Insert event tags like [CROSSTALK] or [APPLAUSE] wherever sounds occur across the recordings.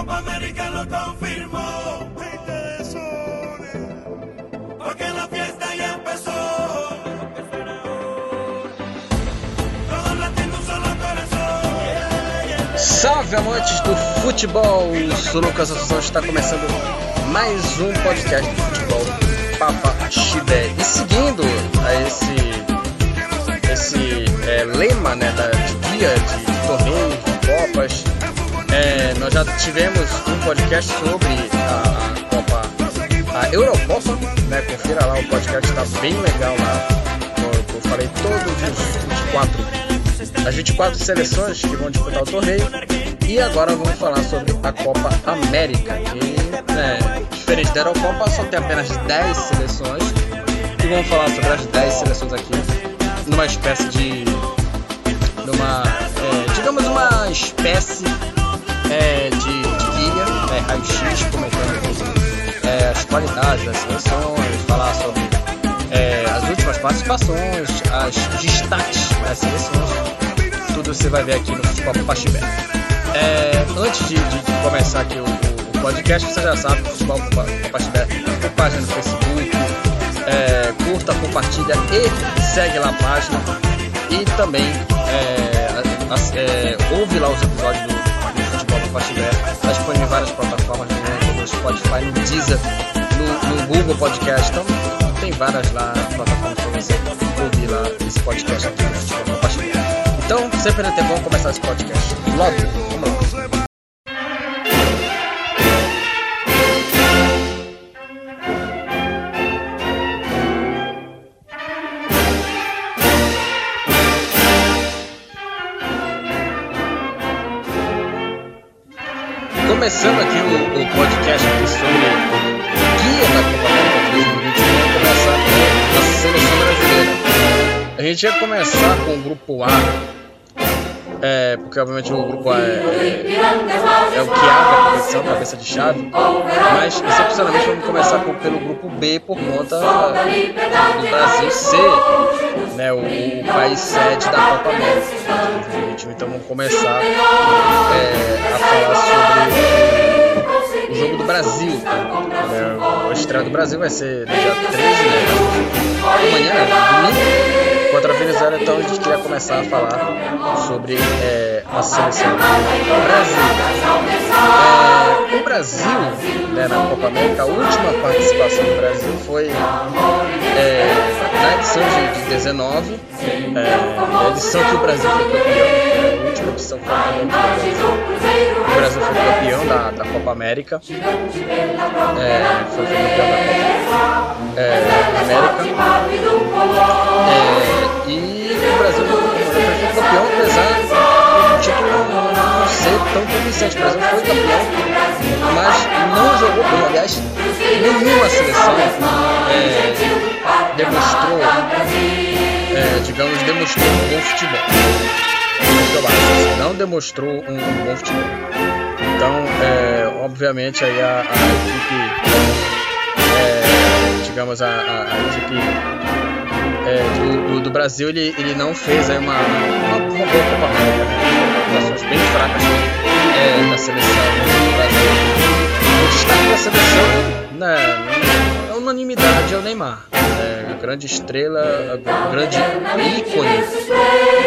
Copa América lo confirmó. Porque la fiesta ya empezó. Salve amantes do futebol! Eu sou Lucas Assunção está começando mais um podcast do futebol Papa Chibé. E seguindo a esse, esse é, lema né, da, de guia de, é, nós já tivemos um podcast sobre a, Copa, a Eurocopa, né? Confira lá, o podcast está bem legal lá. Eu, eu falei todos os 24 as 24 seleções que vão disputar o torneio. E agora vamos falar sobre a Copa América, que, né, diferente da Eurocopa, só tem apenas 10 seleções. E vamos falar sobre as 10 seleções aqui, numa espécie de. numa. é, digamos, uma espécie é, de, de guia, né, raio-x, comentando é, as qualidades das seleções, falar sobre é, as últimas participações, as destaques das seleções tudo você vai ver aqui no Futebol Pachibé. É, antes de, de, de, começar aqui o, o, podcast, você já sabe, Futebol Pachibé página no Facebook, é, curta, compartilha e segue lá a página. E também é, é ouve lá os episódios do, Pachibé, está disponível em várias plataformas, no, no Spotify, no Deezer, no, no Google Podcast, então tem várias lá plataformas para você ouvir lá esse podcast Pachibé. Então, sempre é bom começar esse podcast. Logo, vamos lá. Começando aqui o, o podcast sobre o guia da Copa América 2021, vamos começar com a seleção brasileira. A gente ia começar com o grupo A, é, porque obviamente o grupo é, é, é, o que abre a competição, cabeça de chave, mas excepcionalmente vamos começar com, pelo grupo B por conta do Brasil ser né, o, país sede da Copa América de 2021. Então vamos começar é, a falar sobre o jogo do Brasil. Né, a estreia do Brasil vai ser dia 13, né, amanhã, domingo contra a Venezuela, então a gente queria começar a falar sobre é, a seleção do Brasil. É, o Brasil, né, na Copa América, a última participação do Brasil foi é, na edição de, de 19, é, a edição que o Brasil foi campeão, a última edição que o Brasil foi campeão da, da Copa América, foi campeão da Copa América. É, o Brasil foi campeão, apesar do título não ser tão convincente. O Brasil foi campeão, mas não jogou bem. Aliás, nenhuma seleção é, demonstrou, é, digamos, demonstrou um bom futebol. Não demonstrou um, um bom futebol. Então, é, obviamente, aí a, a equipe, é, digamos, a, a, a equipe é, do, do, Brasil ele, ele não fez aí uma, uma, uma boa Copa América, né? bem fracas é, da seleção brasileira. O destaque da seleção, né, a unanimidade é o Neymar, é, grande estrela, grande ícone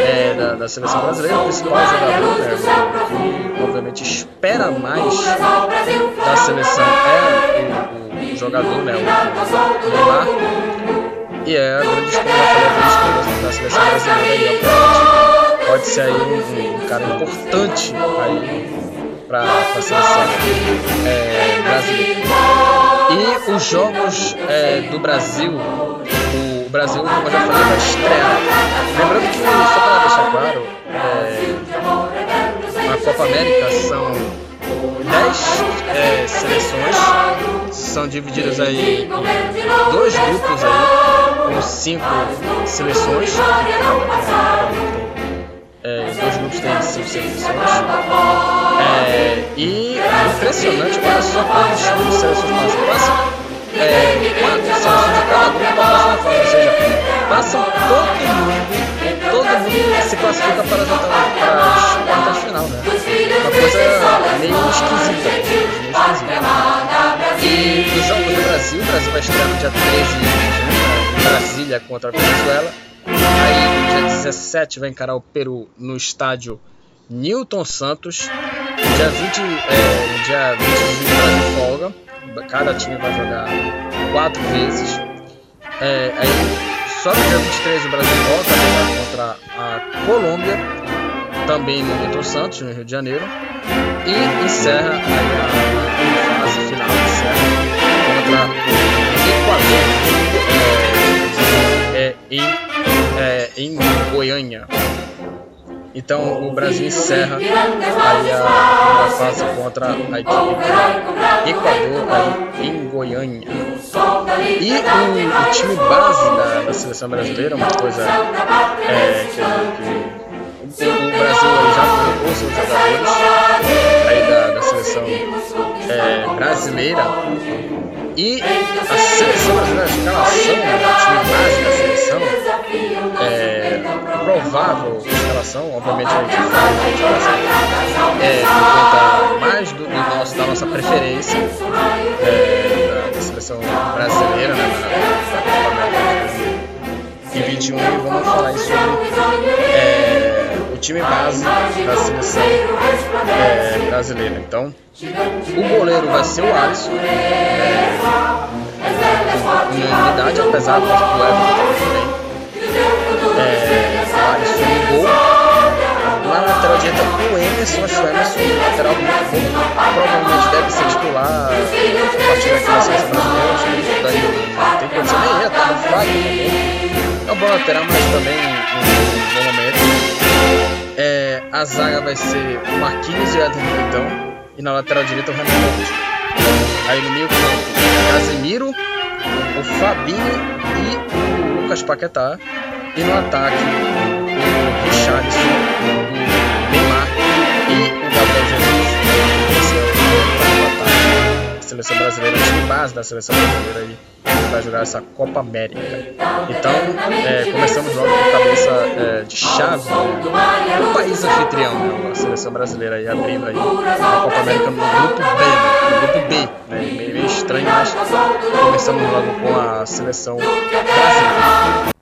é, da, da, seleção brasileira, o principal jogador, né, que obviamente espera mais da seleção é o, o jogador, né, o Neymar e é a grande estrela da seleção brasileira e obviamente pode ser aí um, um cara importante para a seleção é, brasileira. E os jogos é, do Brasil, o Brasil, como eu já falei, vai estrear. Lembrando que, só para deixar claro, é, a Copa América são 10 é, seleções, são divididas aí em dois grupos aí, com cinco seleções. É, dois grupos têm cinco seleções. É, e é impressionante, olha só quantas seleções passam. Passam é, seleções de cada grupo passam ou seja, passam todo mundo, todo mundo se classifica para, a as final, né? Uma coisa meio esquisita. Meio esquisita. E os jogos do Brasil, o Brasil vai estrear no dia 13 de junho, Brasília contra a Venezuela. Aí no dia 17 vai encarar o Peru no estádio Newton Santos. Dia 20, é, dia 20 de folga. Cada time vai jogar quatro vezes. É, aí só no dia 23 o Brasil volta a jogar contra a Colômbia, também no Newton Santos, no Rio de Janeiro. E encerra a, a fase final, encerra contra o Equador é, é, em, é, em Goiânia. Então o Brasil encerra aí a, a fase contra a equipe do Equador aí em Goiânia. E o, o time base da, da, seleção brasileira, uma coisa é, que, que o, o Brasil já colocou seus jogadores aí da, da seleção é, brasileira. E a seleção brasileira, a escalação, né, time base da seleção, é provável escalação, obviamente a gente escalação é, mais do, do nosso, da nossa preferência é, da, da, seleção brasileira, né, na, na, 21 e vamos falar sobre é, time base da seleção é, brasileira. Então, o goleiro vai ser o Alisson. É, unanimidade, apesar do Everton também. É, o Alisson no gol. Na lateral direita, o Emerson, acho o Emerson lateral muito bom. Provavelmente deve ser titular a partir daquela seleção brasileira. Acho que daí não tem condição nem ia, tá no fraco. É um bom lateral, mas também um bom momento. É, a zaga vai ser o Marquinhos e o Eder Militão. E na lateral direita o Renato. Aí no meio campo, Casemiro, o Fabinho e o Lucas Paquetá. E no ataque, o Richardson, o Neymar e o Gabriel Jesus. Esse é o ataque da seleção brasileira, o time base da seleção brasileira aí vai jogar essa Copa América. Então, é, começamos logo com cabeça é, de chave né? o país anfitrião, né? a seleção brasileira aí abrindo aí a Copa América no grupo B, né? no grupo B, né? meio, meio estranho, mas começamos logo com a seleção brasileira.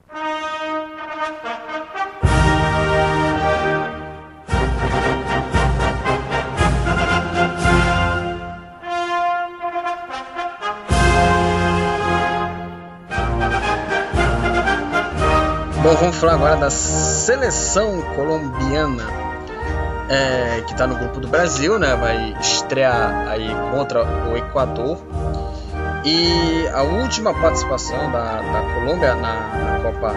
Vamos falar agora da seleção colombiana é, que está no grupo do Brasil, né? Vai estrear aí contra o Equador. E a última participação da, da Colômbia na, na Copa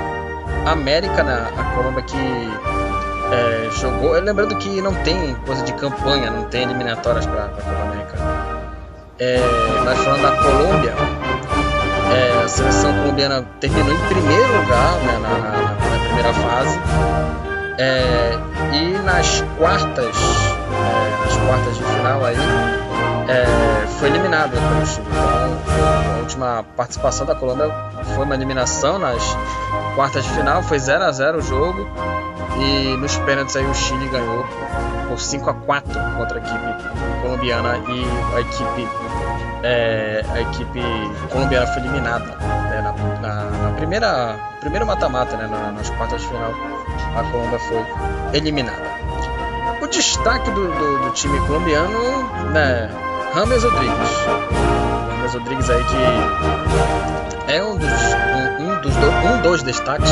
América, né? a Colômbia que é, jogou. Lembrando que não tem coisa de campanha, não tem eliminatórias para a Copa América. É, mas falando da Colômbia, é, a seleção colombiana terminou em primeiro lugar né, na, na, na, primeira fase. É, e nas quartas, é, nas quartas de final aí, é, foi eliminado pelo Chile. Então, a última participação da Colômbia foi uma eliminação nas quartas de final, foi 0 a 0 o jogo. E nos pênaltis aí o Chile ganhou por 5 a 4 contra a equipe colombiana e a equipe é, a equipe colombiana foi eliminada né, na, na, na, primeira primeiro mata-mata, né, na, nas quartas de final, a Colômbia foi eliminada. O destaque do, do, do time colombiano, né, Rames Rodrigues. Rames Rodrigues aí que é um dos, um, um dos, do, um dos destaques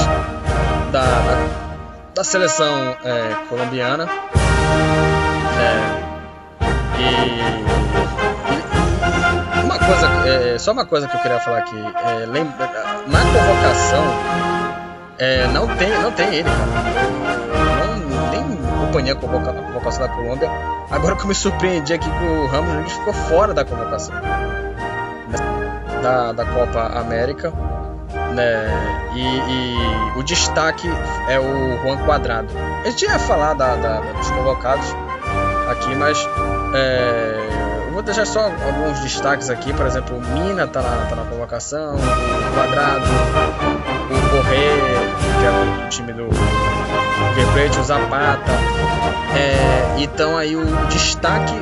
da, da, da seleção é, colombiana. É, e coisa, é, só uma coisa que eu queria falar aqui. É, lembra, na convocação, é, não, tem, não tem ele, cara. Não, nem acompanhei a, convoca, a convocação da Colômbia. Agora que eu me surpreendi aqui que o Ramos Rodrigues ficou fora da convocação da, da Copa América. Né? E, e, o destaque é o Juan Quadrado. A gente ia falar da, da, dos convocados aqui, mas é, vou deixar só alguns destaques aqui, por exemplo, o Mina tá na, tá na convocação, o Quadrado, o Corrêa, que é do time do River o Zapata. É, então aí o destaque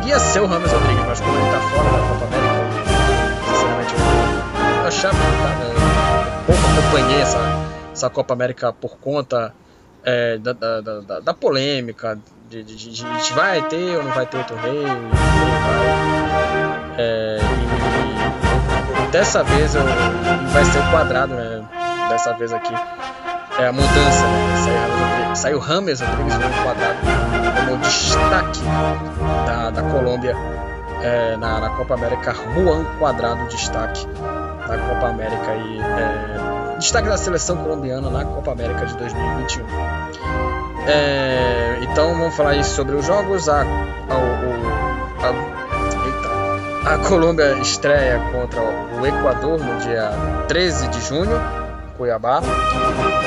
iria ser o Rames Rodrigues, mas como ele tá fora da Copa América, sinceramente eu achava, cara, pouco acompanhei essa, essa Copa América por conta é, da, da, da, da, polêmica de, de, de, de, vai ter ou não vai ter o torneio e, é, e dessa vez eu, vai ser o quadrado, né? Dessa vez aqui é a mudança, né? Saiu Rames Rodrigues no quadrado como destaque da, da Colômbia é, na, na, Copa América. Juan Quadrado, destaque da Copa América e é, destaque da seleção colombiana na Copa América de 2021. É, então vamos falar aí sobre os jogos. A, a, a, a Colômbia estreia contra o Equador no dia 13 de junho Cuiabá.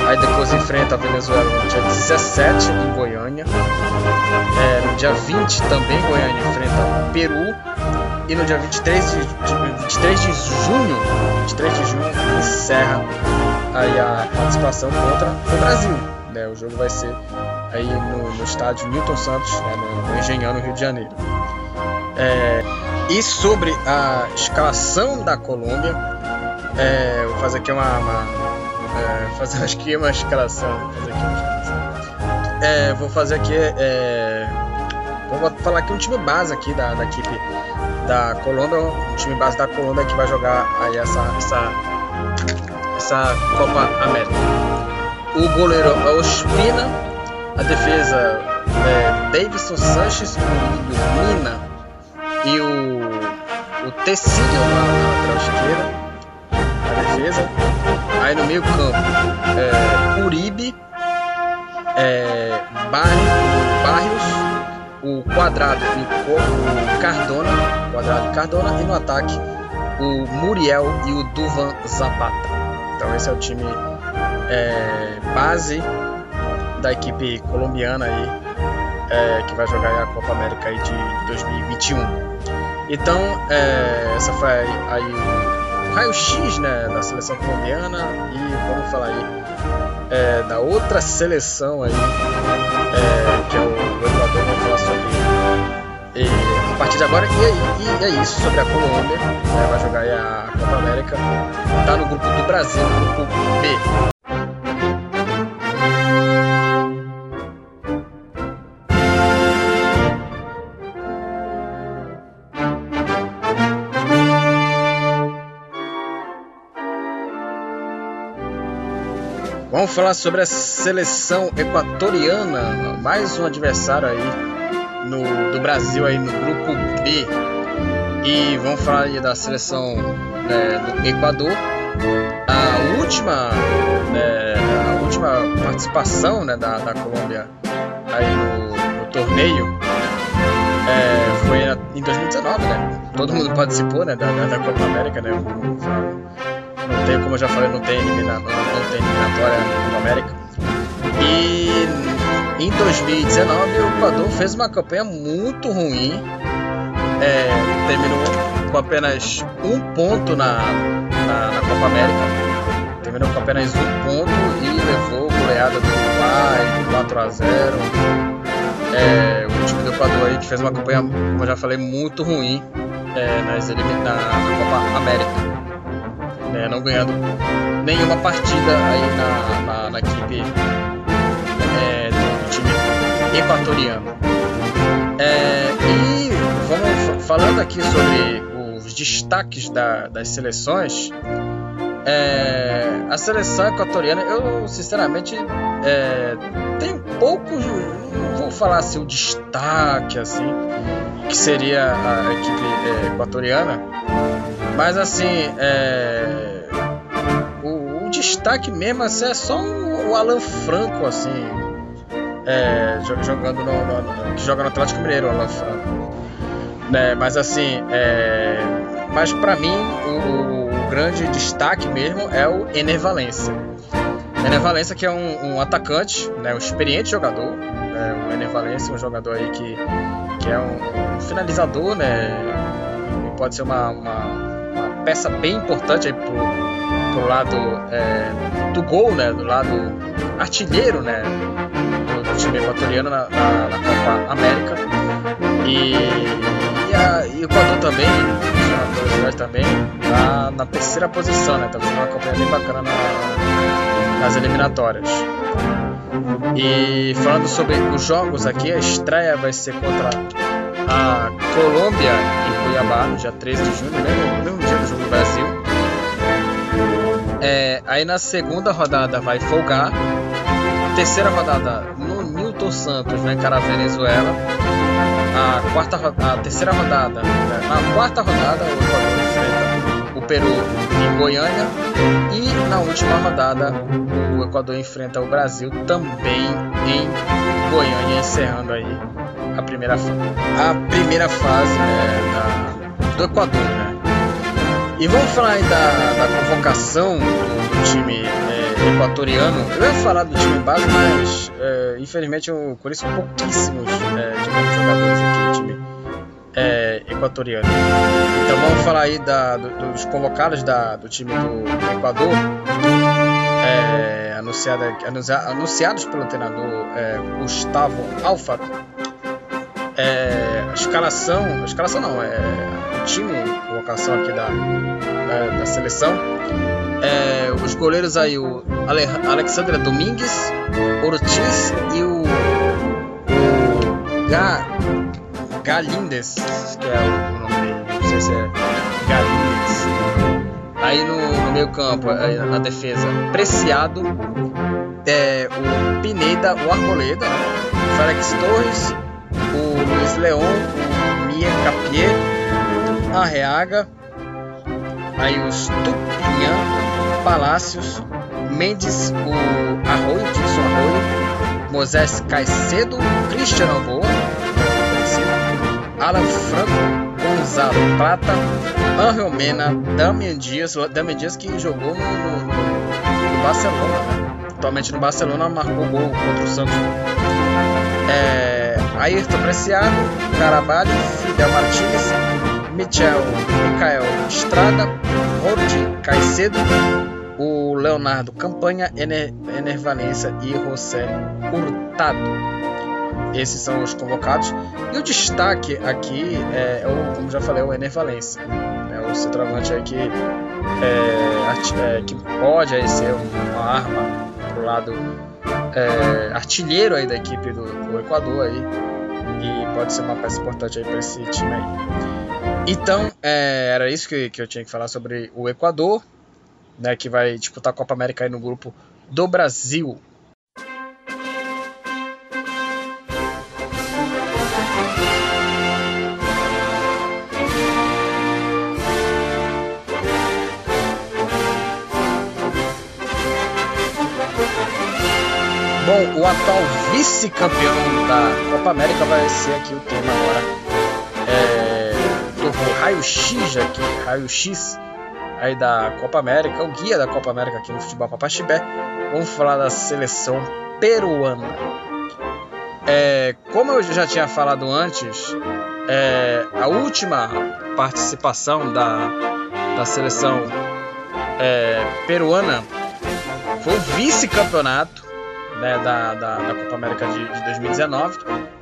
Aí depois enfrenta a Venezuela no dia 17 em Goiânia. É, no dia 20 também Goiânia enfrenta o Peru. E no dia 23 de, de, 23 de junho, 23 de junho encerra aí a participação contra o Brasil. Né? O jogo vai ser aí no, no estádio Newton Santos, né? no, no Engenhão, no Rio de Janeiro. É, e sobre a escalação da Colômbia, é, vou fazer aqui uma, uma é, fazer [LAUGHS] acho que uma escalação. Fazer aqui uma escalação. É, vou fazer aqui. É, vou falar aqui um time base aqui da, da equipe da Colômbia, um time base da Colômbia que vai jogar aí essa, essa, essa Copa América. O goleiro é Ospina, a defesa é Davidson Sanches, o Mina e o, o Tecílio na lateral esquerda defesa. Aí no meio campo, é, Uribe, é, Barrios, o Quadrado e o Cardona, Quadrado e Cardona, e no ataque o Muriel e o Duvan Zapata. Então esse é o time é, base da equipe colombiana aí é, que vai jogar a Copa América aí de, de 2021. Então é, essa foi aí raio-x né, da seleção colombiana e vamos falar aí é, da outra seleção aí, é, que é o Equador, vamos falar sobre e, a partir de agora. E, e, é isso sobre a Colômbia, né, vai jogar aí a Copa América, tá no grupo do Brasil, grupo B. Vamos falar sobre a seleção equatoriana, mais um adversário aí no, do Brasil aí no grupo B. E vamos falar aí da seleção né, do Equador. A última, né, a última participação né, da, da Colômbia aí no, no torneio é, foi em 2019, né? Todo mundo participou né, da, da Copa América, né? Não tem, como eu já falei, não tem, não, não tem eliminatória no América. E em 2019 o Equador fez uma campanha muito ruim. É, terminou com apenas um ponto na, na, na, Copa América. Terminou com apenas um ponto e levou goleada do Uruguai 4 a 0 é, o time do Equador aí que fez uma campanha, como eu já falei, muito ruim é, nas, na, na Copa América né, não ganhando nenhuma partida aí na, na, na equipe é, do time equatoriano. É, e vamos falando aqui sobre os destaques da, das seleções. É, a seleção equatoriana, eu sinceramente é, tem poucos, não vou falar assim o destaque assim, que seria a equipe é, equatoriana, mas assim, é... o, destaque mesmo assim, é só o Alan Franco, assim, é... jogando no, no, que joga no Atlético Mineiro, o Alan Franco. Né? Mas assim, é... mas para mim o, o, grande destaque mesmo é o Ener Valencia. Ener Valencia que é um, um atacante, né? um experiente jogador. Né? O Ener Valencia um jogador aí que, que é um, um finalizador, né? pode ser uma, uma peça bem importante aí pro, pro lado é, do gol, né? Do lado artilheiro, né? Do, do time equatoriano na, na, na, Copa América. E, e, a, e o Equador também, uma também, tá na terceira posição, né? Tá fazendo uma campanha bem bacana na- nas eliminatórias. E falando sobre os jogos aqui, a estreia vai ser contra a Colômbia em Cuiabá, no dia 13 de junho, né? É, aí na segunda rodada vai folgar. Terceira rodada no Newton Santos vai encarar a Venezuela. A, quarta, a terceira rodada, né? na quarta rodada, o Equador enfrenta o Peru em Goiânia. E na última rodada, o Equador enfrenta o Brasil também em Goiânia, encerrando aí a primeira, a primeira fase né, da- do Equador. Né? E vamos falar aí da, da convocação do, time é, equatoriano. Eu ia falar do time base, mas é, infelizmente eu conheço pouquíssimos é, digamos, jogadores aqui do time é, equatoriano. Então vamos falar aí da- do- dos convocados da- do time do, do Equador. é, anunciada- anuncia- anunciados pelo treinador é, Gustavo Alfaro. É, a escalação, a escalação não, é o time, convocação aqui da, da, da seleção. É, os goleiros aí, o Ale, Alexandre Domingues, Ortiz e o, o Ga, Galindes, que é o, o nome dele, não sei se é Galindes. Aí no, no meio campo, aí na defesa, Preciado, é, o Pineda, o Arboleda, o Félix Torres, o Luiz Leon, o Mia Capier, Arreaga, aí os Tupinhan, Palácios, Mendes, o Arroio, Dilson Arroio, Moisés Caicedo, Cristiano Boa, Alan Franco, Gonzalo Prata, Angel Mena, Damian Dias, Damian Dias que jogou no, no- no- no Barcelona, né? atualmente no Barcelona, marcou gol contra o Santos. É, Ayrton Preciado, Carabalho, Fidel Martins, Michel, Micael Estrada, Rodi Caicedo, o Leonardo Campanha, Ener, Ener e José Hurtado. Esses são os convocados. E o destaque aqui é, é o, como já falei, o Ener Valência. É o centroavante aí que, é, é, que pode aí ser uma arma pro lado é, artilheiro aí da equipe do, do Equador aí. E pode ser uma peça importante aí para esse time aí. Então, é, era isso que, que eu tinha que falar sobre o Equador, né, que vai disputar a Copa América aí no grupo do Brasil. Bom, o atual vice-campeão da Copa América vai ser aqui o tema do raio-x aqui, raio-x aí da Copa América, o guia da Copa América aqui no Futebol Papaxibé. Vamos falar da seleção peruana. É, como eu já tinha falado antes, é, a última participação da, da seleção é, peruana foi o vice-campeonato né, da, da, da Copa América de, de 2019,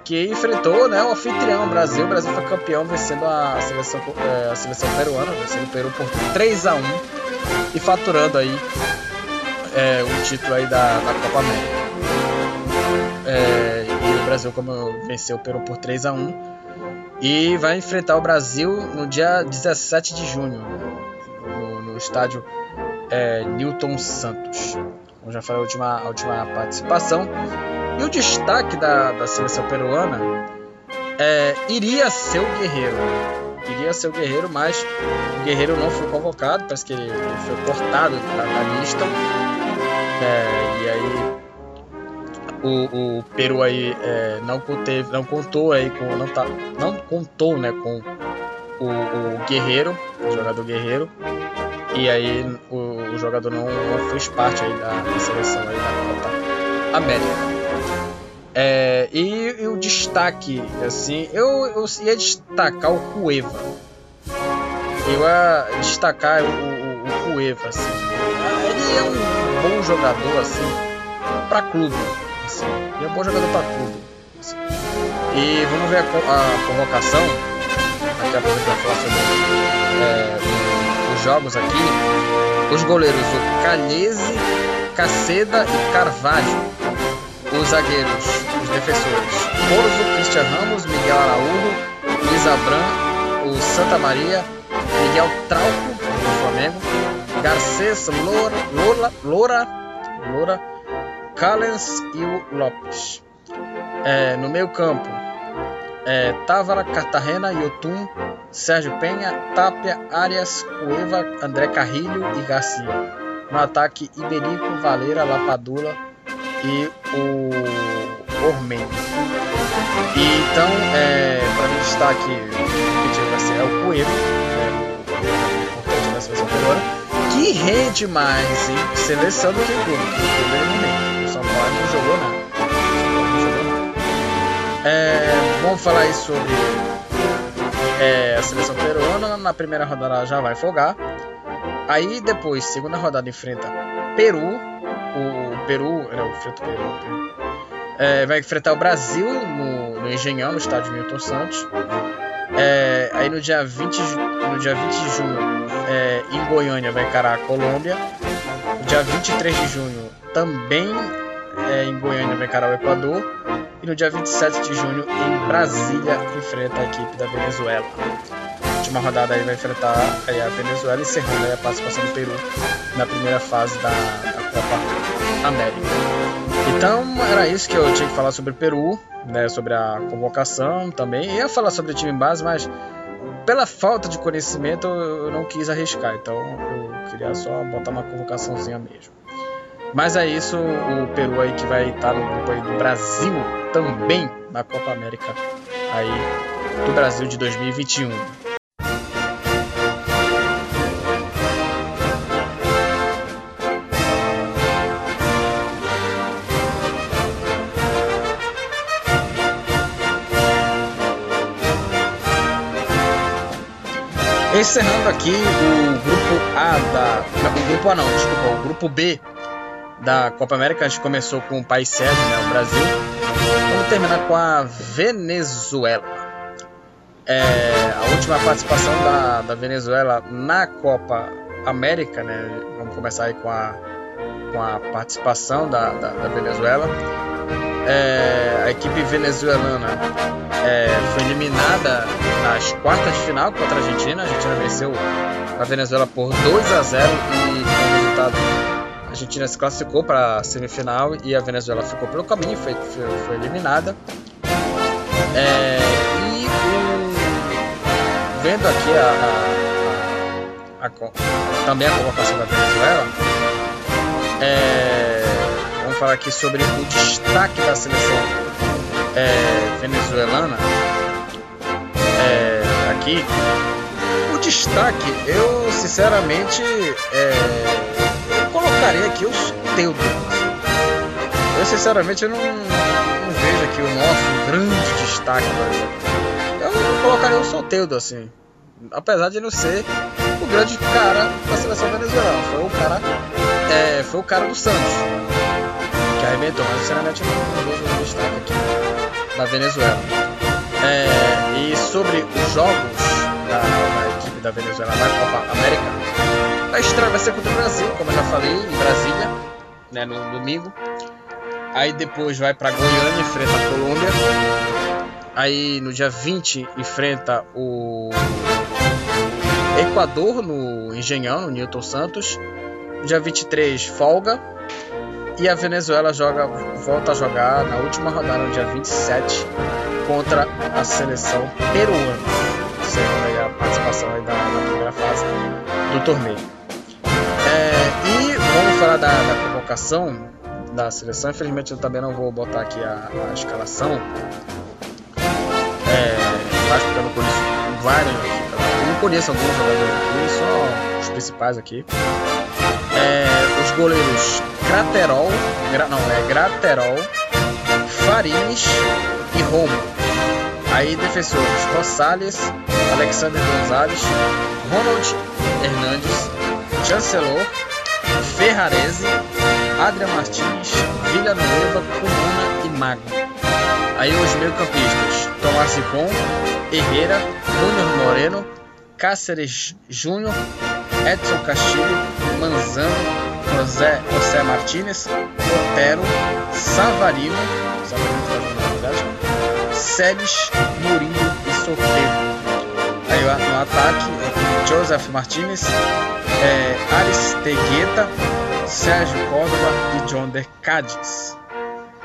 que enfrentou né, o anfitrião Brasil. O Brasil foi campeão vencendo a seleção, é, a seleção peruana, vencendo o Peru por 3 a 1 e faturando aí é, o título aí da, da Copa América. É, e o Brasil como eu, venceu o Peru por 3 a 1 e vai enfrentar o Brasil no dia 17 de junho no, no estádio é, Newton Santos. Como já falei, a última, a última participação. E o destaque da, da seleção peruana é, iria ser o Guerreiro. Iria ser o Guerreiro, mas o Guerreiro não foi convocado, parece que ele, foi cortado da, da lista. É, e aí o, o Peru aí é, não, conteve, não contou aí com. Não, tá, não contou né, com o, o Guerreiro, o jogador Guerreiro. E aí o, o jogador não, não, fez parte aí da, da, seleção aí da Copa América. É, e, e, o destaque, assim, eu, eu ia destacar o Cueva. Eu ia destacar o, o, o Cueva, assim. Ele é um bom jogador, assim, para clube. Assim. Ele é um bom jogador para clube. Assim. E vamos ver a, a convocação. Aqui que aproveito para falar sobre é, os jogos aqui. Os goleiros, o Calhese, Caceda e Carvalho. Os zagueiros, os defensores, Corvo, Cristian Ramos, Miguel Araújo, Luiz Abram, o Santa Maria, Miguel Trauco, do Flamengo, Garcês, Loura, Loura, Loura, Loura Callens e o Lopes. É, no meio campo, é, Távara, Cartagena, Yotun, Sérgio Penha, Tapia, Arias, Cueva, André Carrilho e Garcia. No ataque, Iberico, Valeira, Lapadula e o Ormen. Então, é, para mim destaque, o vai ser é o Coelho, né, o importante da seleção peruana, que rende mais em seleção do que o clube rende. O São Paulo não jogou nada. É, vamos falar aí sobre é, a seleção peruana. Na primeira rodada já vai folgar. Aí depois, segunda rodada, enfrenta Peru. O Peru. Peru. É, vai enfrentar o Brasil no, no Engenhão, no estádio Milton Santos. É, aí no dia 20, no dia 20 de junho, é, em Goiânia, vai encarar a Colômbia. No dia 23 de junho, também é, em Goiânia, vai encarar o Equador. E no dia 27 de junho, em Brasília, enfrenta a equipe da Venezuela. A última rodada aí vai enfrentar aí a Venezuela, encerrando aí a participação do Peru na primeira fase da, da Copa América. Então era isso que eu tinha que falar sobre o Peru, né, sobre a convocação também. Eu ia falar sobre o time base, mas pela falta de conhecimento eu não quis arriscar, então eu queria só botar uma convocaçãozinha mesmo. Mas é isso, o Peru aí que vai estar no grupo aí do Brasil também na Copa América aí do Brasil de 2021. Encerrando aqui o grupo A da. O grupo A não, desculpa, o grupo B da Copa América. A gente começou com o país sede, né, o Brasil. Vamos terminar com a Venezuela. É, a última participação da, da Venezuela na Copa América, né? Vamos começar aí com a, com a participação da, da, da Venezuela. É, a equipe venezuelana é, foi eliminada nas quartas de final contra a Argentina. A Argentina venceu a Venezuela por 2 a 0 e o resultado a Argentina se classificou para a semifinal e a Venezuela ficou pelo caminho, foi, foi, foi eliminada. É, e vendo aqui a, a, a, também a convocação da Venezuela, é, vamos falar aqui sobre o destaque da seleção é, venezuelana. É, aqui, o destaque, eu sinceramente é, colocaria aqui os Teudos. Eu sinceramente eu não, não, vejo aqui o nosso grande destaque. Eu colocaria o Soteudo assim. Apesar de não ser o grande cara da seleção venezuelana. Foi o cara. É, foi o cara do Santos. Que arrebentou, mas sinceramente eu não vejo o destaque aqui da Venezuela. É, e sobre os jogos da, da equipe da Venezuela na Copa América, a estreia vai ser contra o Brasil, como eu já falei, em Brasília, né, no domingo. Aí depois vai para Goiânia, enfrenta a Colômbia. Aí no dia 20 enfrenta o Equador no Engenhão, no Newton Santos. Dia 23 folga. E a Venezuela joga, volta a jogar na última rodada, no dia 27, contra a seleção peruana. Encerrando aí a participação aí da, da primeira fase do torneio. É, e vamos falar da, da, convocação da seleção. Infelizmente eu também não vou botar aqui a, a escalação. É, acho que eu não conheço vários Eu não conheço alguns jogadores aqui, só os principais aqui. É, os goleiros Graterol, gra, não, é Graterol, Farines e Romo. Aí defensores Rosales, Alexander Gonzalez, Ronald Hernandes, Chancelor, Ferrarese, Adria Martins, Villanueva, Comuna e Mago. Aí os meio-campistas: Tomás Ricon, Herrera, Júnior Moreno, Cáceres Júnior, Edson Castilho, Manzano, José, José Martínez, Otero, Savarino, Savarino tá Murillo e Soteldo. Aí no ataque, Joseph Martinez, é, Aristegueta, Sérgio Córdoba e John de Cádiz.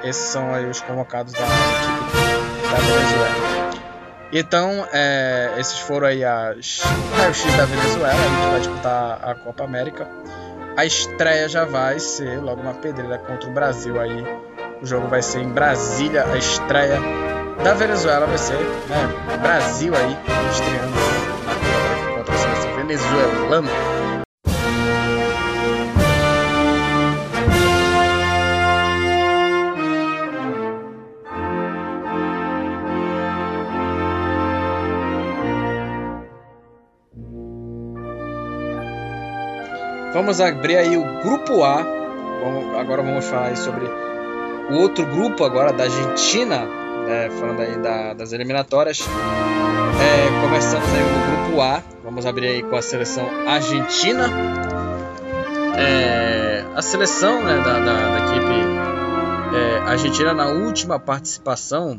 Esses são aí os convocados da equipe da Venezuela. Então, é, esses foram aí as raio-x da Venezuela. A gente vai disputar a Copa América. A estreia já vai ser logo uma pedreira contra o Brasil aí. O jogo vai ser em Brasília. A estreia da Venezuela vai ser né, Brasil aí estreando América contra a seleção venezuelana. Vamos abrir aí o grupo A. Vamos, agora vamos falar sobre o outro grupo agora da Argentina, né, falando aí da, das eliminatórias. É, começamos aí no grupo A. Vamos abrir aí com a seleção argentina. É, a seleção né, da, da, da equipe é, argentina na última participação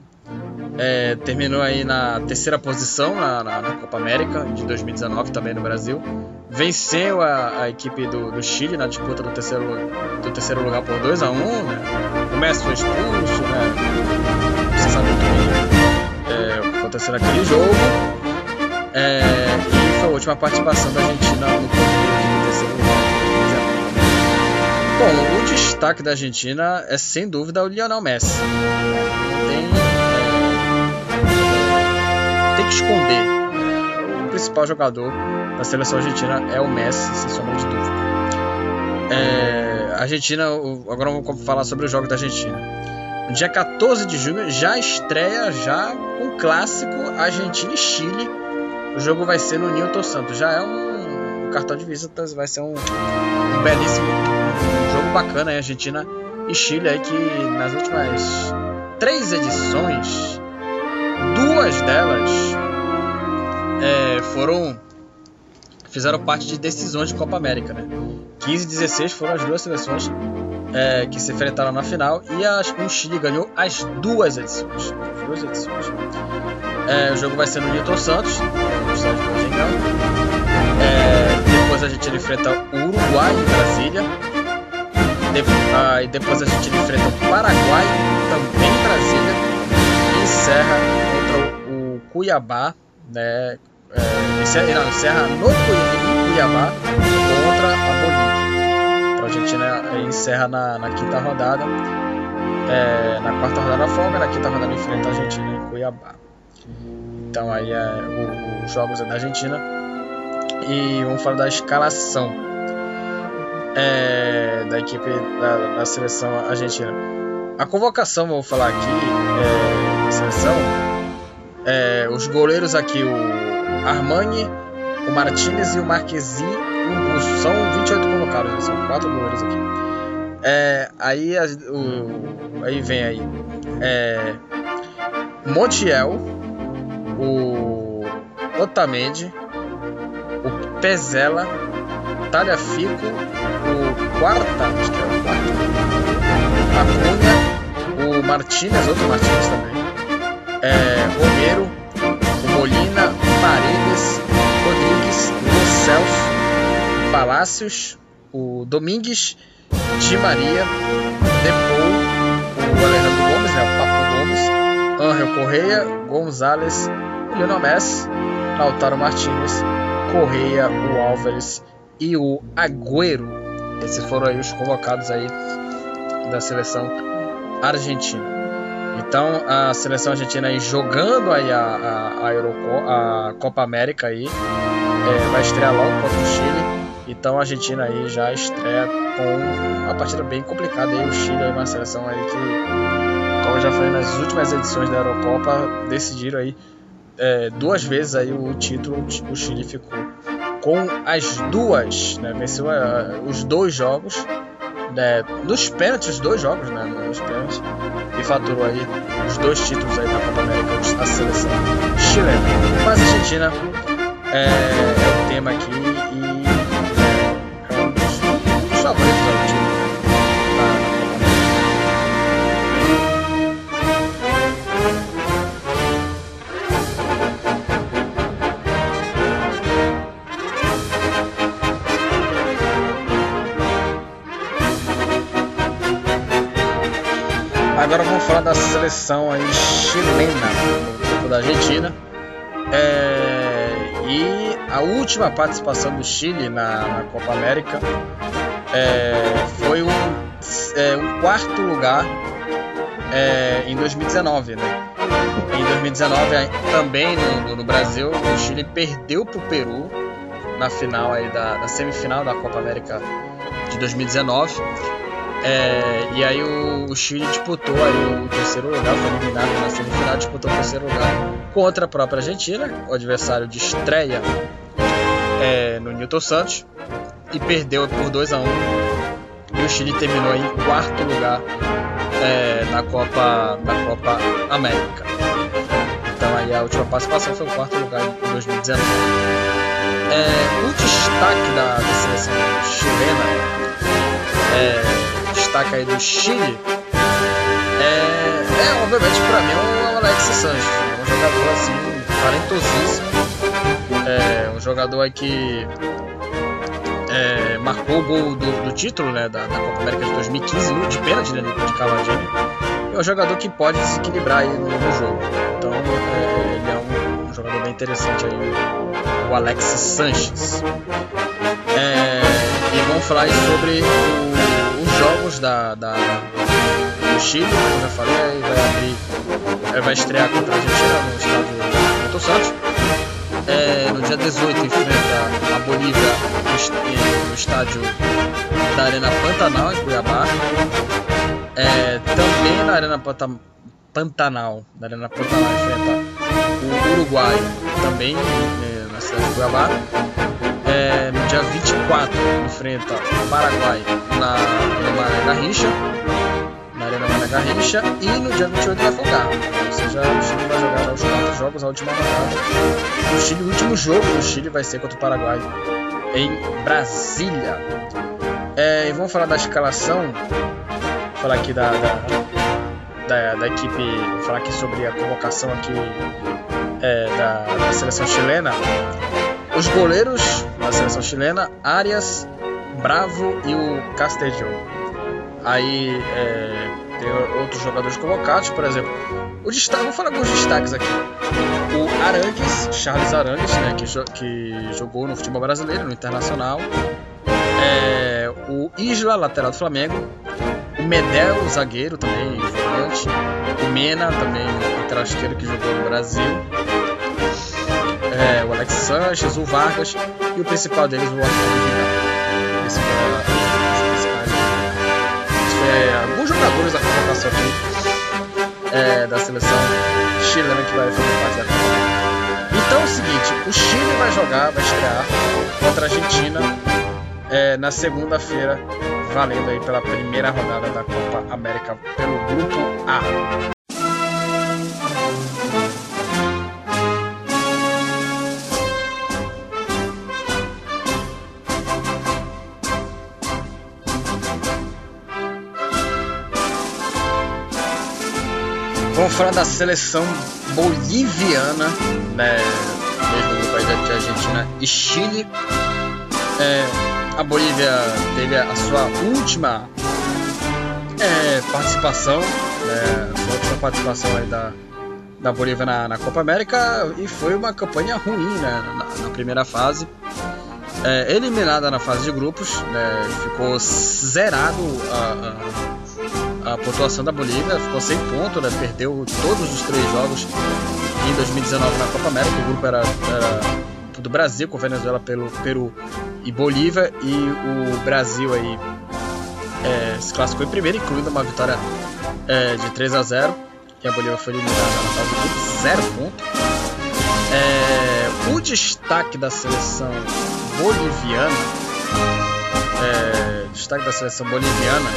é, terminou aí na terceira posição na, na, na, Copa América de 2019 também no Brasil. Venceu a, a equipe do, do, Chile na disputa do terceiro, do terceiro lugar por 2 a 1 um, né? O Messi foi expulso, né? Você sabe o que, é, o que aconteceu naquele jogo. É, e foi a última participação da Argentina no do terceiro lugar. Bom, o destaque da Argentina é sem dúvida o Lionel Messi. Tem O principal jogador da seleção argentina é o Messi, sem sombra de dúvida. É, Argentina, agora vamos falar sobre os jogos da Argentina. No dia 14 de junho já estreia já um clássico Argentina e Chile. O jogo vai ser no Newton Santos. Já é um, um cartão de visitas, vai ser um, um belíssimo um jogo bacana Argentina e Chile aí que nas últimas três edições duas delas é, foram fizeram parte de decisões de Copa América, né? 15 e 16 foram as duas seleções é, que se enfrentaram na final e as, o Chile ganhou as duas edições. As duas edições. É, o jogo vai ser no Newton Santos, no estádio. É, depois a gente enfrenta o Uruguai em Brasília. De, ah, e depois a gente enfrenta o Paraguai, também em Brasília. E encerra Cuiabá, né? É, encerra, não, encerra no Cuiabá contra a Bolívia. Então a Argentina encerra na, na quinta rodada. É, na quarta rodada folga, na quinta rodada enfrenta a Argentina em Cuiabá. Então aí é os jogos é da Argentina. E vamos falar da escalação é, da equipe da, da, seleção argentina. A convocação, vou falar aqui, é, seleção, é, os goleiros aqui, o Armani, o Martinez e o Busto. São 28 colocados, né? são quatro goleiros aqui. É, aí, o, aí vem aí é, Montiel, o Otamendi, o Pezela, Talhafico, o Quarta, acho que é o Quarta, Acunha, o Martinez, outro Martinez também, é, Romero, o Molina, Celso, Palácios, o Domingues, Di Maria, Depou, o Alejandro Gomes, né, o Papo Gomes, Angel Correia, Gonzalez, o Lionel Messi, Lautaro Martinez, Correia, o Álvares e o Agüero. Esses foram aí os convocados aí da seleção argentina. Então a seleção argentina aí jogando aí a, a, a, Euroco, a Copa América aí é, vai estrear logo contra o Chile. Então a Argentina aí já estreia com uma partida bem complicada aí. O Chile é uma seleção aí que, como já foi nas últimas edições da Eurocopa, decidiram aí é, duas vezes aí o título. O Chile ficou com as duas, né? Venceu uh, os dois jogos né, nos pênaltis, os dois jogos, né, nos pênaltis, e faturou aí os dois títulos aí na Copa América, a seleção chilena. Mas a Argentina é, é o tema aqui e é um dos, Argentina. Agora vamos falar da seleção aí chilena, grupo da Argentina. É, e a última participação do Chile na, na Copa América é, foi um, é, quarto lugar é, em 2019, né? Em 2019, também no, no, Brasil, o Chile perdeu para o Peru na final aí da, da semifinal da Copa América de 2019. É, e aí o, o, Chile disputou aí o terceiro lugar, foi eliminado na semifinal, disputou o terceiro lugar contra a própria Argentina, o adversário de estreia é, no Newton Santos, e perdeu por 2 a 1 E o Chile terminou em quarto lugar é, na, Copa, na Copa América. Então aí a última participação foi o quarto lugar em 2019. É, o destaque da, da seleção chilena é, destaca aí do Chile é, é obviamente para mim o Alex Sanches, né? um jogador assim talentosíssimo, é, um jogador aí que é, marcou o gol do, do título né, da, da, Copa América de 2015 de pênalti né, de Cavadinho. É um jogador que pode se equilibrar aí no, no jogo. Então é, ele é um, um, jogador bem interessante aí, o, Alex Sanches. É, e vamos falar sobre o jogos da, da, do Chile, como eu falei, vai abrir, vai estrear contra a Argentina no estádio Milton Santos. É, no dia 18 enfrenta a Bolívia no, estádio da Arena Pantanal, em Cuiabá. É, também na Arena Pantanal, na Arena Pantanal enfrenta o Uruguai, também né, na cidade de Cuiabá. É, no dia 24 enfrenta o Paraguai na, na Mané Garrincha, na Arena Mané Garrincha, e no dia 28 vai folgar. Ou seja, o Chile vai jogar já os quatro jogos, a última rodada. O Chile, o último jogo do Chile vai ser contra o Paraguai em Brasília. É, e vamos falar da escalação, falar aqui da, da, da, da equipe, falar aqui sobre a convocação aqui é, da, da seleção chilena. Os goleiros da seleção chilena, Arias, Bravo e o Castello. Aí é, tem outros jogadores convocados, por exemplo, o destaque, vou falar alguns destaques aqui. O Arangues, Charles Arangues, né, que, jo que jogou no futebol brasileiro, no Internacional. É, o Isla, lateral do Flamengo. O Medel, zagueiro também, volante. O Mena, também lateral esquerdo que jogou no Brasil o Alex Sanches, o Vargas e o principal deles, o Arthur Vidal. Esse foi, é, alguns jogadores da convocação aqui é, da seleção chilena que vai fazer parte da Copa. Então é o seguinte, o Chile vai jogar, vai estrear contra a Argentina é, na segunda-feira, valendo aí pela primeira rodada da Copa América pelo Grupo A. Falar da seleção boliviana, né? Mesmo no país da Argentina e Chile. É, a Bolívia teve a sua última é, participação, né, a última participação aí da, da Bolívia na, na, Copa América e foi uma campanha ruim né, na, na primeira fase. É, eliminada na fase de grupos, né, ficou zerado a, a a pontuação da Bolívia, ficou sem ponto, né? perdeu todos os três jogos em 2019 na Copa América. O grupo era, era do Brasil, com Venezuela, pelo Peru e Bolívia, e o Brasil aí é, se classificou em primeiro, incluindo uma vitória é, de 3 a 0 e a Bolívia foi eliminada na fase do grupo, zero ponto. É, o destaque da seleção boliviana, é, destaque da seleção boliviana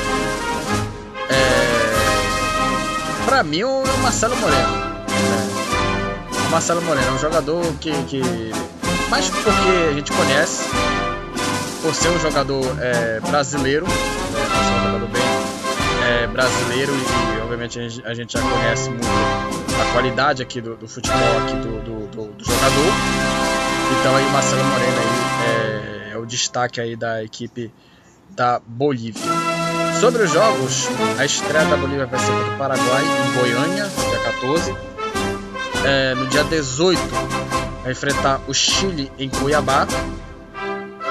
pra mim é o Marcelo Moreno. É. O Marcelo Moreno é um jogador que, que. Mais porque a gente conhece, por ser um jogador é, brasileiro, né, por ser um jogador bem é, brasileiro e, obviamente a gente, já conhece muito a qualidade aqui do, do futebol aqui do, do, do, do jogador. Então aí o Marcelo Moreno aí, é, é o destaque aí da equipe da Bolívia. Sobre os jogos, a estreia da Bolívia vai ser contra o Paraguai em Goiânia, dia 14. É, no dia 18, vai enfrentar o Chile em Cuiabá.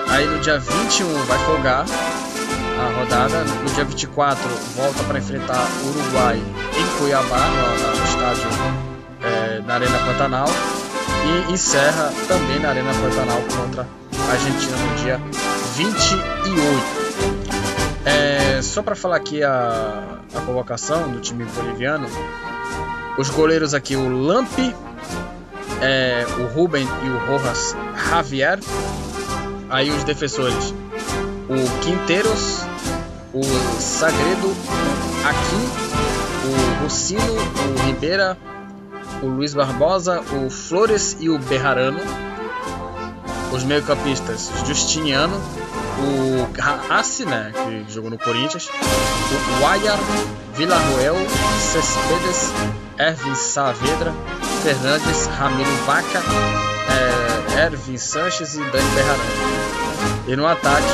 Aí no dia 21 vai folgar a rodada. No dia 24 volta para enfrentar o Uruguai em Cuiabá, no, no estádio é, na Arena Pantanal. E encerra também na Arena Pantanal contra a Argentina no dia 28. É, só para falar aqui a, a convocação do time boliviano, os goleiros aqui, o Lampi, é, o Ruben e o Rojas Javier. Aí os defensores, o Quinteiros, o Sagredo, o Aquim, o Rucino, o Ribeira, o Luiz Barbosa, o Flores e o Berrarano. Os meio-campistas, Justiniano, o Assi, né, que jogou no Corinthians, o Guayar, Villarroel, Cespedes, Ervin Saavedra, Fernandes, Ramiro Vaca, é, Ervin Sanches e Dani Berrarano. E no ataque,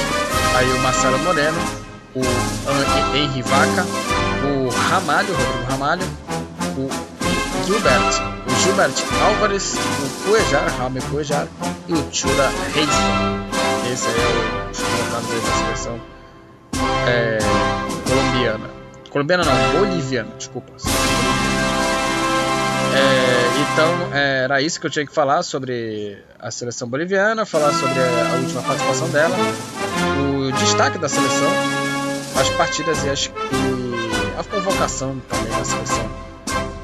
aí o Marcelo Moreno, o Henri Vaca, o Ramalho, Rodrigo Ramalho, o Gilbert, o Gilbert Álvares, o Cuejar, Raul Cuejar e o Chura Reis. Esse é os colocados da seleção é, colombiana. Colombiana não, boliviana, desculpa. É, então, é, era isso que eu tinha que falar sobre a seleção boliviana, falar sobre a, a última participação dela, o destaque da seleção, as partidas e, as, e a convocação também da seleção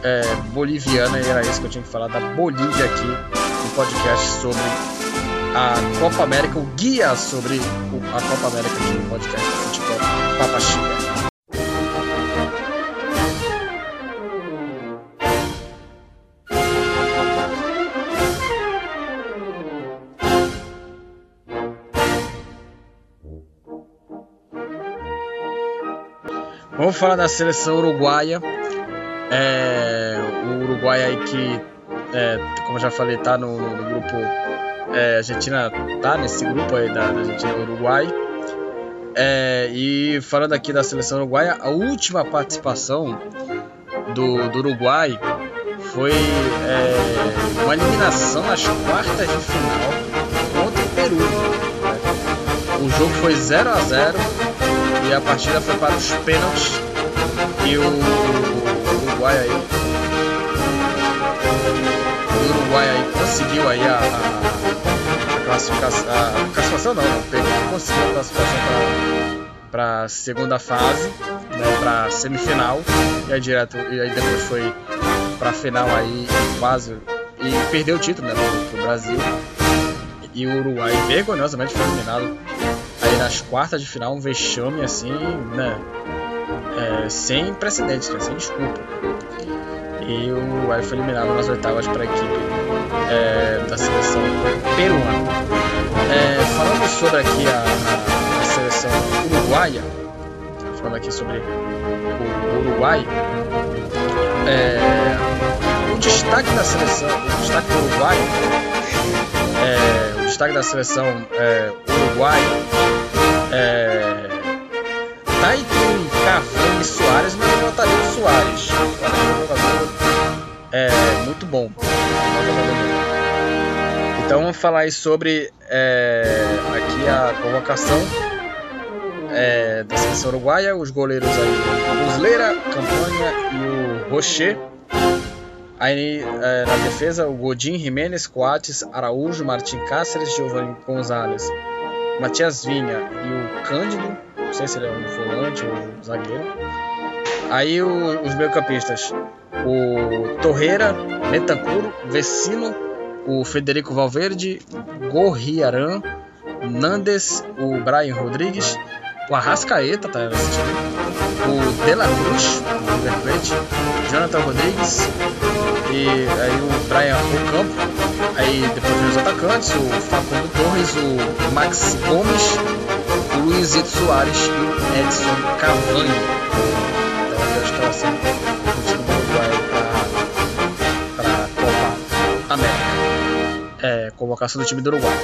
é, boliviana, e era isso que eu tinha que falar da Bolívia aqui no podcast sobre a Copa América, o guia sobre a Copa América aqui no podcast Futebol Papa Chica. Vamos falar da seleção uruguaia. É, o Uruguai aí que, é, como já falei, tá no, no grupo. É, a Argentina tá nesse grupo aí da, da Argentina e Uruguai. É, e falando aqui da seleção uruguaia, a última participação do, do Uruguai foi é, uma eliminação nas quartas de final contra o Peru. Né? O jogo foi 0 a 0 e a partida foi para os pênaltis e o, o Uruguai aí o Uruguai aí conseguiu aí a, a, a classificação a classificação não, não pegou, conseguiu a classificação para a segunda fase né, para semifinal e aí direto e aí depois foi para final aí quase e perdeu o título né, pro, pro Brasil e o Uruguai vergonhosamente foi eliminado aí nas quartas de final um vexame assim, né? É, sem precedentes, né, sem desculpa. E o Uruguai foi eliminado nas oitavas para a equipe é, da seleção peruana. É, falando sobre aqui a, a, seleção uruguaia, falando aqui sobre o, Uruguai, é, o destaque da seleção, o destaque do Uruguai, é, o destaque da seleção é, é, tá Cavani e Soares, mas eu botaria o Soares. É muito bom. Então vamos falar sobre é, aqui a convocação é, da seleção uruguaia, os goleiros aí, o Muslera, Campanha e o Rocher. Aí é, na defesa, o Godin, Jimenez, Coates, Araújo, Martin Cáceres, Giovanni Gonzalez, Matias Vinha e o Cândido, não sei se ele é um volante ou um zagueiro. Aí o, os meio-campistas, o Torreira, Metancuro, Vecino, o Federico Valverde, Gorriaran, Nandes, o Brian Rodrigues, o Arrascaeta tá o De La Cruz, do River Plate, Jonathan Rodrigues e aí o Brian Ocampo, aí depois vem os atacantes, o Facundo Torres, o Max Gomes, o Luizito Soares e o Edson Cavani. É escalação do time do Uruguai para a América. É, convocação do time do Uruguai.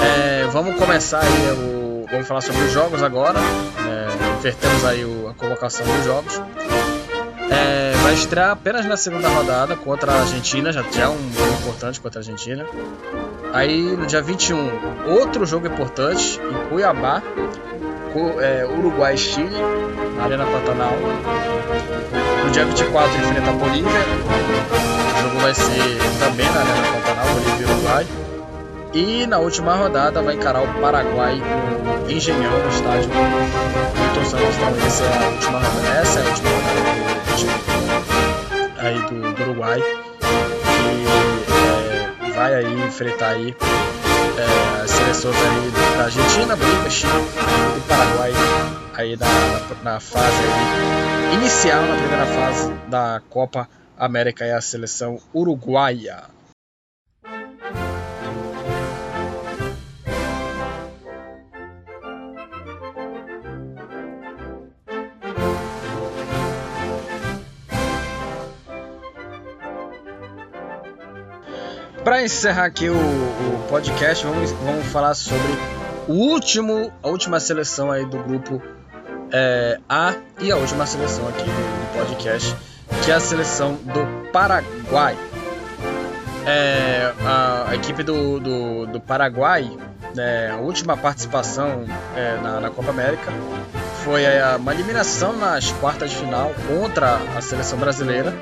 É, vamos começar aí o, vamos falar sobre os jogos agora. É, invertemos aí o, a convocação dos jogos. É, vai estrear apenas na segunda rodada contra a Argentina, já, é um jogo importante contra a Argentina. Aí no dia 21, outro jogo importante em Cuiabá, Cu- é, Uruguai Chile, na Arena Pantanal. No dia 24 enfrenta a Bolívia, o jogo vai ser também na Arena Pantanal, Bolívia e Uruguai. E na última rodada vai encarar o Paraguai no Engenhão, no estádio Milton Santos. Então essa é a última rodada, essa é a última rodada do time aí do, do Uruguai. E é, vai aí enfrentar aí é, as seleções aí da Argentina, Bolívia, e Paraguai aí na, na fase aí, inicial, na primeira fase da Copa América é a seleção uruguaia. Para encerrar aqui o, o podcast, vamos, vamos falar sobre o último, a última seleção aí do grupo é, A e a última seleção aqui do, podcast, que é a seleção do Paraguai. É, a, a equipe do, do, do Paraguai, né, a última participação é, na, na Copa América foi é, uma eliminação nas quartas de final contra a seleção brasileira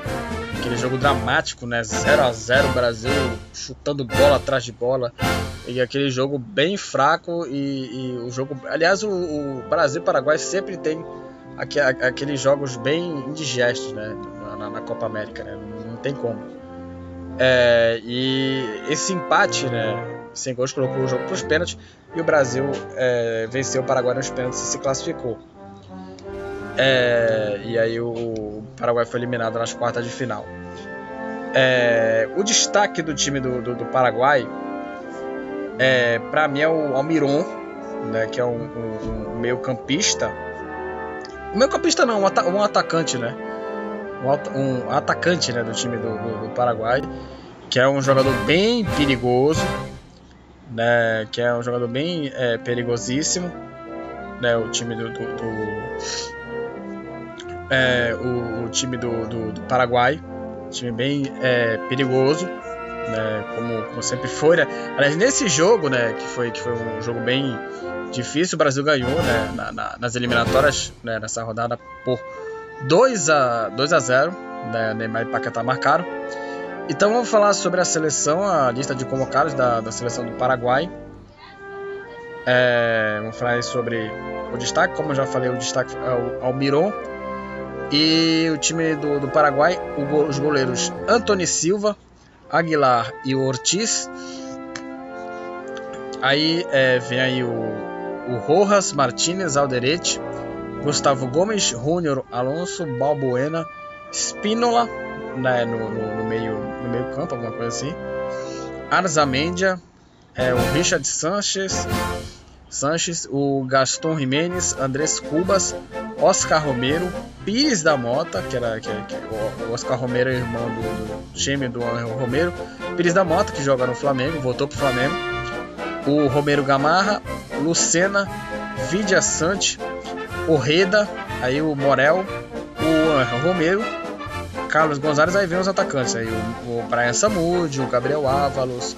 aquele jogo dramático, né? 0 a 0 Brasil chutando bola atrás de bola e aquele jogo bem fraco e, e o jogo, aliás, o, o Brasil e Paraguai sempre tem aque- aqueles jogos bem indigestos, né? Na, na Copa América, né? Não, tem como. É, e esse empate, né? Sem gols colocou o jogo para os pênaltis e o Brasil é, venceu o Paraguai nos pênaltis e se classificou. É, e aí o, o Paraguai foi eliminado nas quartas de final. É, o destaque do time do, do, do Paraguai, é, para mim, é o Almiron, né, que é um, um, um meio campista. Meio campista não, um, um atacante, né? Um atacante né, do time do, do, do Paraguai, que é um jogador bem perigoso, né, que é um jogador bem é, perigosíssimo. Né, o time do, do- do- é, o, o time do, do, do Paraguai, time bem é, perigoso, né, como, como sempre foi. Né? Aliás, nesse jogo, né, que foi, que foi um jogo bem difícil, o Brasil ganhou né, na- na- nas eliminatórias, né, nessa rodada, por 2 a, 2 a 0. Né, Neymar e Paquetá marcaram. Então vamos falar sobre a seleção, a lista de convocados da, da seleção do Paraguai. É, vamos falar sobre o destaque, como eu já falei, o destaque é o Almiron. E o time do, do Paraguai, os goleiros Antony Silva, Aguilar e o Ortiz. Aí é, vem aí o, o Rojas, Martinez, Alderete, Gustavo Gomes, Júnior, Alonso, Balbuena, Spínola né, no, no, no meio, no meio campo, alguma coisa assim. Arzamendia, é, o Richard Sanches, Sanches, o Gaston Jimenez, Andrés Cubas, Oscar Romero, Pires da Mota, que era que, que, o Oscar Romero é irmão do, do gêmeo do Angel Romero, Pires da Mota, que joga no Flamengo, voltou pro Flamengo, o Romero Gamarra, Lucena, Vidia Sante, o Reda, aí o Morel, o Angel Romero, Carlos Gonzalez, aí vem os atacantes, aí o, o Brian Samud, o Gabriel Ávalos,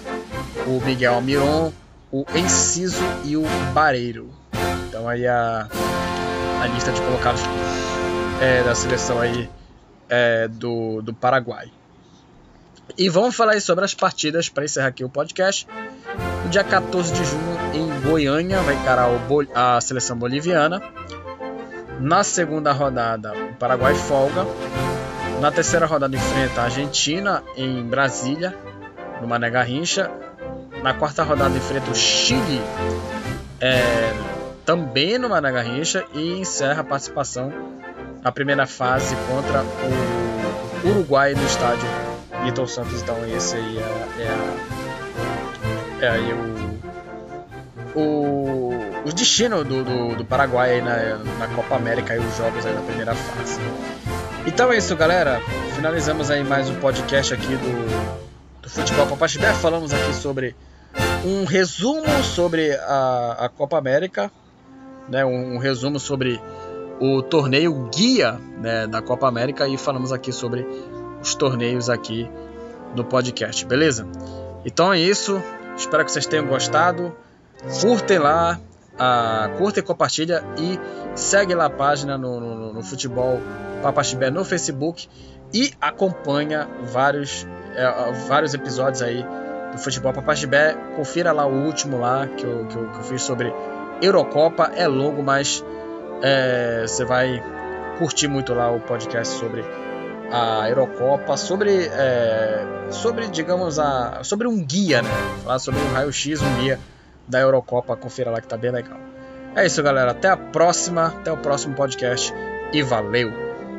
o Miguel Almiron, o Enciso e o Bareiro. Então aí a, a lista de colocados é, da seleção aí é, do, do Paraguai. E vamos falar aí sobre as partidas para encerrar aqui o podcast. No dia 14 de junho, em Goiânia, vai encarar a seleção boliviana. Na segunda rodada, o Paraguai folga. Na terceira rodada, enfrenta a Argentina em Brasília, no Mané Garrincha. Na quarta rodada, enfrenta o Chile é, também no Mané Garrincha e encerra a participação na primeira fase contra o Uruguai no estádio Milton Santos. Então esse aí é, é, a, é aí o, o, o destino do, do, do Paraguai na, na Copa América e os jogos aí na primeira fase. Então é isso, galera. Finalizamos aí mais um podcast aqui do, do Futebol Papaxibé. Falamos aqui sobre um resumo sobre a, a Copa América, né, um, um resumo sobre o torneio guia né, da Copa América e falamos aqui sobre os torneios aqui no podcast, beleza? Então é isso. Espero que vocês tenham gostado. Curtem lá, a, curta e compartilha e segue lá a página no, no, no Futebol Papaxibé no Facebook e acompanha vários, é, vários episódios aí do Futebol Papaxibé. Confira lá o último lá que eu, que eu, que eu fiz sobre Eurocopa. É longo, mas é, você vai curtir muito lá o podcast sobre a Eurocopa, sobre, é, sobre digamos, a, sobre um guia, né? Falar sobre um raio-x, um guia da Eurocopa. Confira lá que tá bem legal. É isso, galera. Até a próxima, até o próximo podcast e valeu!